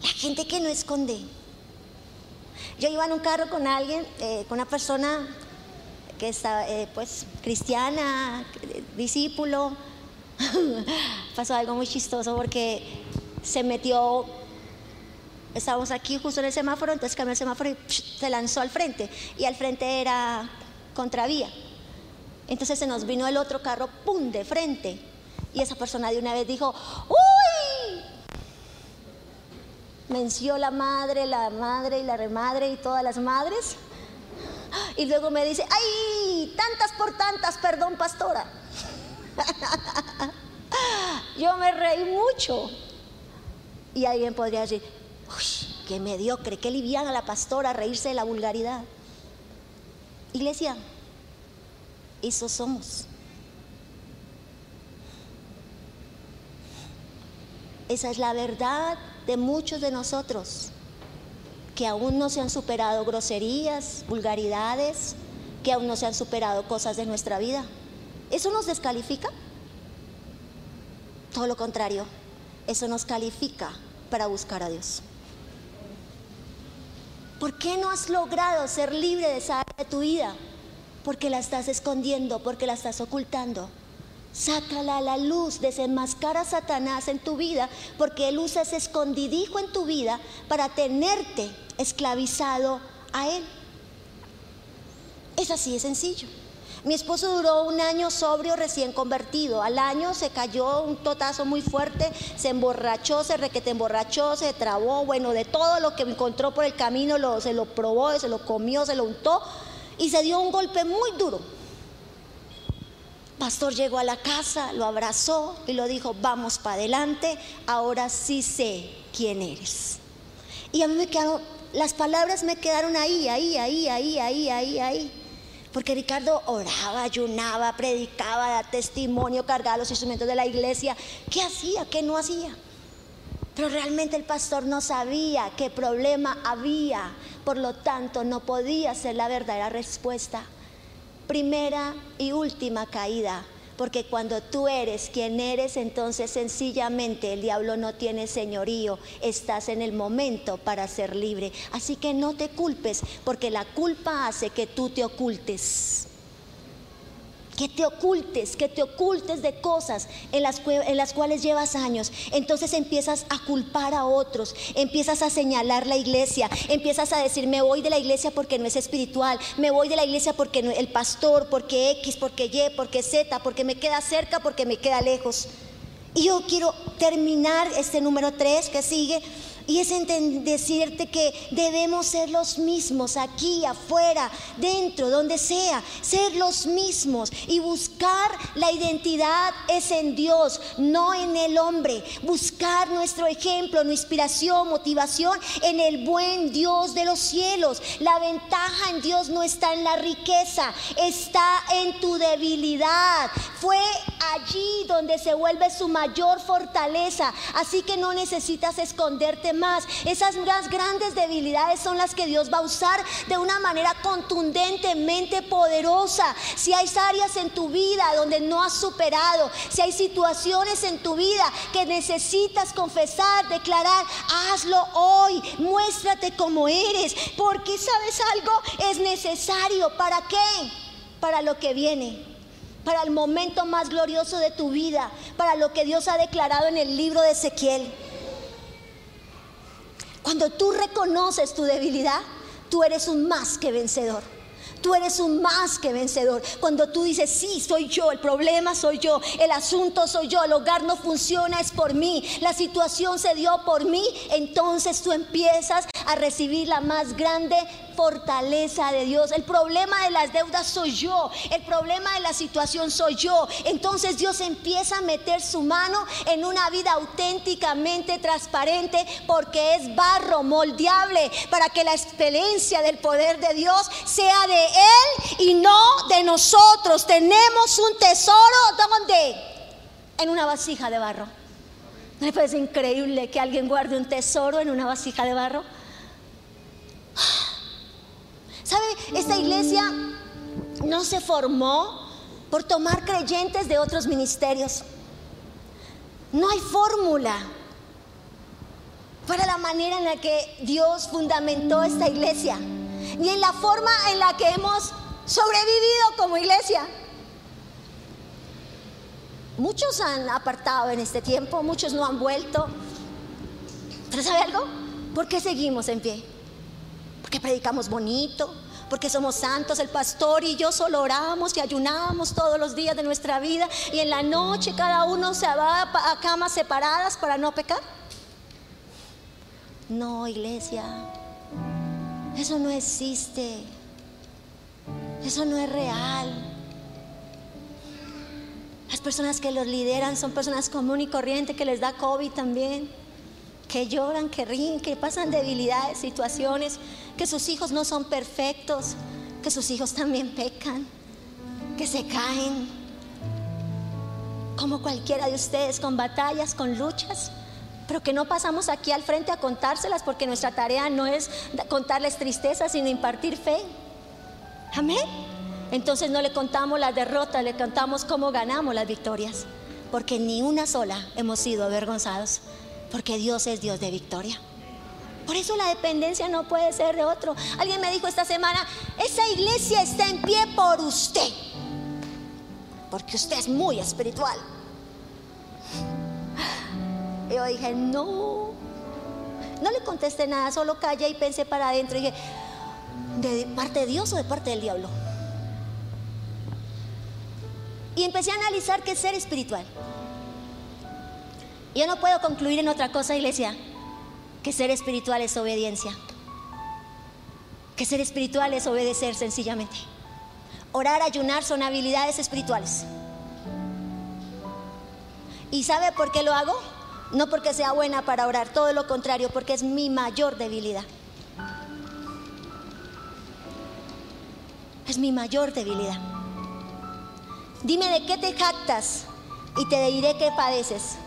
La gente que no esconde yo iba en un carro con alguien, eh, con una persona que está, eh, pues, cristiana, discípulo. Pasó algo muy chistoso porque se metió, estábamos aquí justo en el semáforo, entonces cambió el semáforo y se lanzó al frente. Y al frente era contravía. Entonces se nos vino el otro carro, ¡pum!, de frente. Y esa persona de una vez dijo, ¡Uy! Menció la madre, la madre y la remadre y todas las madres. Y luego me dice, ay, tantas por tantas, perdón, pastora. Yo me reí mucho. Y alguien podría decir, uy, qué mediocre, qué liviana la pastora reírse de la vulgaridad. Iglesia, eso somos. Esa es la verdad de muchos de nosotros que aún no se han superado groserías, vulgaridades, que aún no se han superado cosas de nuestra vida. ¿Eso nos descalifica? Todo lo contrario, eso nos califica para buscar a Dios. ¿Por qué no has logrado ser libre de esa área de tu vida? Porque la estás escondiendo, porque la estás ocultando. Sácala a la luz, desenmascara a Satanás en tu vida, porque él usa ese escondidijo en tu vida para tenerte esclavizado a él. Es así de sencillo. Mi esposo duró un año sobrio recién convertido. Al año se cayó un totazo muy fuerte, se emborrachó, se requete emborrachó, se trabó, bueno, de todo lo que encontró por el camino se lo probó, se lo comió, se lo untó y se dio un golpe muy duro. Pastor llegó a la casa, lo abrazó y lo dijo, vamos para adelante, ahora sí sé quién eres. Y a mí me quedaron, las palabras me quedaron ahí, ahí, ahí, ahí, ahí, ahí, ahí. Porque Ricardo oraba, ayunaba, predicaba, daba testimonio, cargaba los instrumentos de la iglesia. ¿Qué hacía? ¿Qué no hacía? Pero realmente el pastor no sabía qué problema había. Por lo tanto, no podía ser la verdadera respuesta. Primera y última caída porque cuando tú eres quien eres, entonces sencillamente el diablo no tiene señorío, estás en el momento para ser libre. Así que no te culpes, porque la culpa hace que tú te ocultes que te ocultes, que te ocultes de cosas en las, cuales llevas años. Entonces empiezas a culpar a otros, empiezas a señalar la iglesia, empiezas a decir, me voy de la iglesia porque no es espiritual, me voy de la iglesia porque no, el pastor, porque X, porque Y, porque Z, porque me queda cerca, porque me queda lejos. Y yo quiero terminar este número 3 que sigue y es decirte que debemos ser los mismos aquí, afuera, dentro, donde sea, ser los mismos y buscar la identidad es en Dios, no en el hombre. Buscar nuestro ejemplo, nuestra inspiración, motivación en el buen Dios de los cielos. La ventaja en Dios no está en la riqueza, está en tu debilidad. Fue allí donde se vuelve su mayor fortaleza, así que no necesitas esconderte más. Esas grandes debilidades son las que Dios va a usar de una manera contundentemente poderosa. Si hay áreas en tu vida donde no has superado, si hay situaciones en tu vida que necesitas confesar, declarar, hazlo hoy, muéstrate como eres, porque sabes algo, es necesario. ¿Para qué? Para lo que viene para el momento más glorioso de tu vida, para lo que Dios ha declarado en el libro de Ezequiel. Cuando tú reconoces tu debilidad, tú eres un más que vencedor. Tú eres un más que vencedor. Cuando tú dices, sí, soy yo, el problema soy yo, el asunto soy yo, el hogar no funciona, es por mí, la situación se dio por mí, entonces tú empiezas a recibir la más grande fortaleza de Dios. El problema de las deudas soy yo, el problema de la situación soy yo. Entonces Dios empieza a meter su mano en una vida auténticamente transparente porque es barro moldeable para que la experiencia del poder de Dios sea de Él y no de nosotros. Tenemos un tesoro donde? En una vasija de barro. ¿Me parece increíble que alguien guarde un tesoro en una vasija de barro? ¿Sabe? Esta iglesia no se formó por tomar creyentes de otros ministerios. No hay fórmula para la manera en la que Dios fundamentó esta iglesia, ni en la forma en la que hemos sobrevivido como iglesia. Muchos han apartado en este tiempo, muchos no han vuelto. ¿Pero sabe algo? ¿Por qué seguimos en pie? Porque predicamos bonito, porque somos santos, el pastor y yo solo oramos y ayunamos todos los días de nuestra vida y en la noche cada uno se va a camas separadas para no pecar. No, iglesia, eso no existe, eso no es real. Las personas que los lideran son personas común y corriente que les da COVID también que lloran, que ríen, que pasan debilidades, situaciones, que sus hijos no son perfectos, que sus hijos también pecan, que se caen, como cualquiera de ustedes, con batallas, con luchas, pero que no pasamos aquí al frente a contárselas porque nuestra tarea no es contarles tristezas, sino impartir fe. Amén. Entonces no le contamos las derrotas, le contamos cómo ganamos las victorias, porque ni una sola hemos sido avergonzados porque Dios es Dios de victoria. Por eso la dependencia no puede ser de otro. Alguien me dijo esta semana, esa iglesia está en pie por usted, porque usted es muy espiritual. Yo dije, no, no le contesté nada, solo callé y pensé para adentro. Y dije, ¿de parte de Dios o de parte del diablo? Y empecé a analizar qué es ser espiritual. Yo no puedo concluir en otra cosa, iglesia, que ser espiritual es obediencia. Que ser espiritual es obedecer sencillamente. Orar, ayunar son habilidades espirituales. ¿Y sabe por qué lo hago? No porque sea buena para orar, todo lo contrario, porque es mi mayor debilidad. Es mi mayor debilidad. Dime de qué te jactas y te diré qué padeces.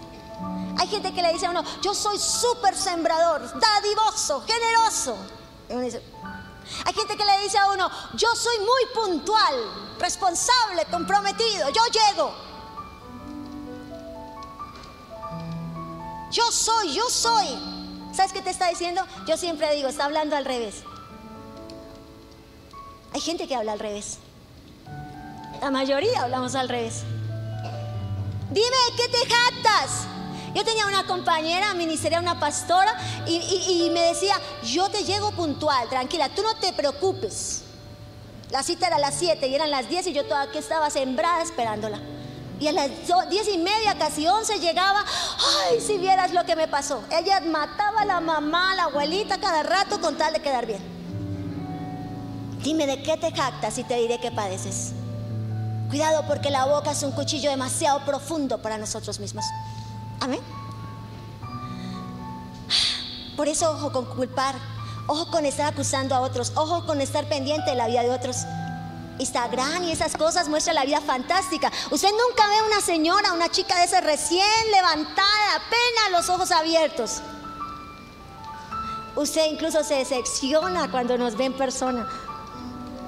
Hay gente que le dice a uno, yo soy súper sembrador, dadivoso, generoso. hay gente que le dice a uno, yo soy muy puntual, responsable, comprometido, yo llego. Yo soy, yo soy. ¿Sabes qué te está diciendo? Yo siempre digo, está hablando al revés. Hay gente que habla al revés. La mayoría hablamos al revés. Dime, ¿qué te jactas? Yo tenía una compañera ministerial, una pastora, y, me decía, yo te llego puntual, tranquila, tú no te preocupes. La cita era a las 7 y eran las 10 y yo todavía estaba sembrada esperándola. Y a las 10 y media, casi 11 llegaba, ay, si vieras lo que me pasó. Ella mataba a la mamá, a la abuelita cada rato con tal de quedar bien. Dime de qué te jactas y te diré qué padeces. Cuidado porque la boca es un cuchillo demasiado profundo para nosotros mismos. Amén. Por eso ojo con culpar, ojo con estar acusando a otros, ojo con estar pendiente de la vida de otros. Instagram y esas cosas muestra la vida fantástica. Usted nunca ve una señora, una chica de ese recién levantada, apenas los ojos abiertos. Usted incluso se decepciona cuando nos ve en persona,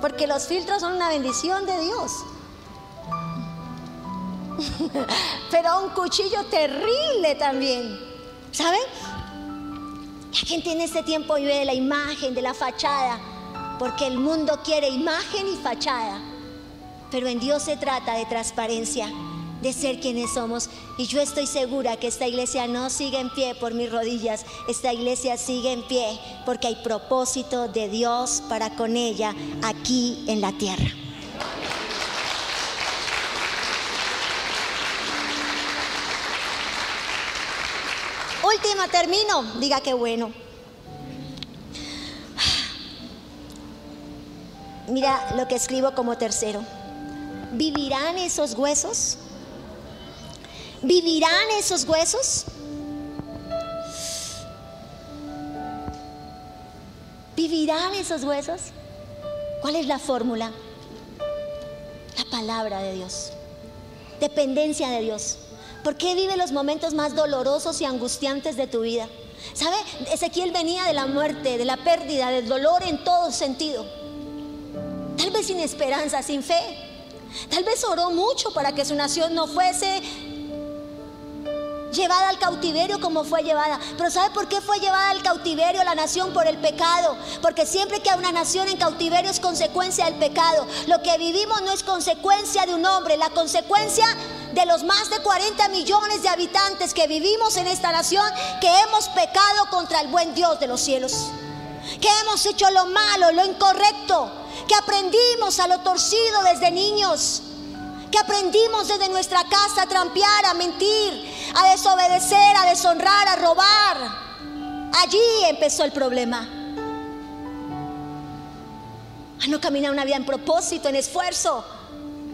porque los filtros son una bendición de Dios. pero un cuchillo terrible también. ¿Saben? La gente en este tiempo vive de la imagen, de la fachada, porque el mundo quiere imagen y fachada. Pero en Dios se trata de transparencia, de ser quienes somos. Y yo estoy segura que esta iglesia no sigue en pie por mis rodillas, esta iglesia sigue en pie porque hay propósito de Dios para con ella aquí en la tierra. Última, termino. Diga que bueno. Mira lo que escribo como tercero. ¿Vivirán esos huesos? ¿Vivirán esos huesos? ¿Vivirán esos huesos? ¿Cuál es la fórmula? La palabra de Dios. Dependencia de Dios. ¿Por qué vive los momentos más dolorosos y angustiantes de tu vida? ¿Sabe? Ezequiel venía de la muerte, de la pérdida, del dolor en todo sentido. Tal vez sin esperanza, sin fe. Tal vez oró mucho para que su nación no fuese llevada al cautiverio como fue llevada. Pero ¿sabe por qué fue llevada al cautiverio la nación por el pecado? Porque siempre que hay una nación en cautiverio es consecuencia del pecado. Lo que vivimos no es consecuencia de un hombre, la consecuencia de los más de 40 millones de habitantes que vivimos en esta nación, que hemos pecado contra el buen Dios de los cielos, que hemos hecho lo malo, lo incorrecto, que aprendimos a lo torcido desde niños, que aprendimos desde nuestra casa a trampear, a mentir, a desobedecer, a deshonrar, a robar. Allí empezó el problema. A no caminar una vida en propósito, en esfuerzo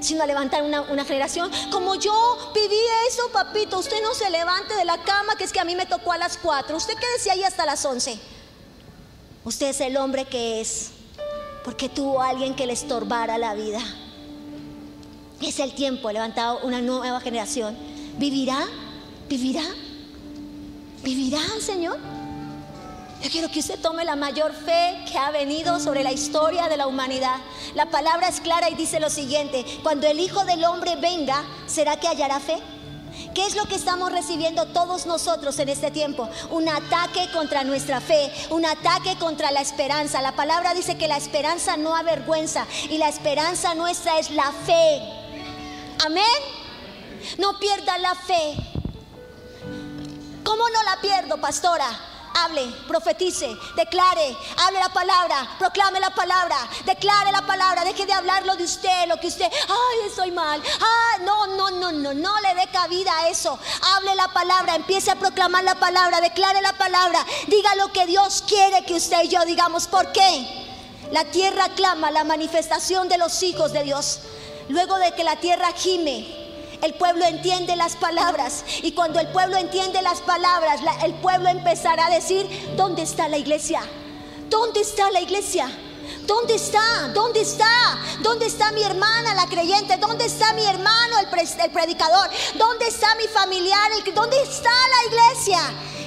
sino a levantar una, generación. Como yo viví eso, papito, usted no se levante de la cama, que es que a mí me tocó a las 4. Usted quédese ahí hasta las 11. Usted es el hombre que es, porque tuvo a alguien que le estorbara la vida. Es el tiempo, levantado una nueva generación. ¿Vivirá? ¿Vivirá? ¿Vivirá, Señor? Yo quiero que usted tome la mayor fe que ha venido sobre la historia de la humanidad. La palabra es clara y dice lo siguiente, cuando el Hijo del Hombre venga, ¿será que hallará fe? ¿Qué es lo que estamos recibiendo todos nosotros en este tiempo? Un ataque contra nuestra fe, un ataque contra la esperanza. La palabra dice que la esperanza no avergüenza y la esperanza nuestra es la fe. Amén. No pierda la fe. ¿Cómo no la pierdo, pastora? Hable, profetice, declare, hable la palabra, proclame la palabra, declare la palabra, deje de hablarlo de usted, lo que usted, ay, estoy mal, ah, no, no, no, no, no le dé cabida a eso. Hable la palabra, empiece a proclamar la palabra, declare la palabra, diga lo que Dios quiere que usted y yo digamos. ¿Por qué? La tierra clama la manifestación de los hijos de Dios. Luego de que la tierra gime, el pueblo entiende las palabras y cuando el pueblo entiende las palabras, el pueblo empezará a decir, ¿dónde está la iglesia? ¿Dónde está la iglesia? ¿Dónde está? ¿Dónde está? ¿Dónde está mi hermana, la creyente? ¿Dónde está mi hermano, el, predicador? ¿Dónde está mi familiar? ¿Dónde está la iglesia?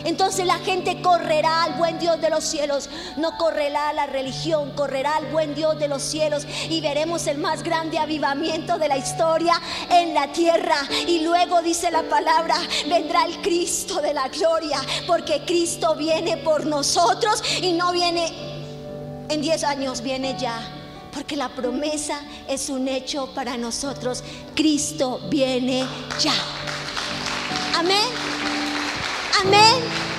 Entonces la gente correrá al buen Dios de los cielos, no correrá a la religión, correrá al buen Dios de los cielos y veremos el más grande avivamiento de la historia en la tierra. Y luego dice la palabra, vendrá el Cristo de la gloria, porque Cristo viene por nosotros y no viene en 10 años, viene ya. Porque la promesa es un hecho para nosotros. Cristo viene ya. Amén. Amén.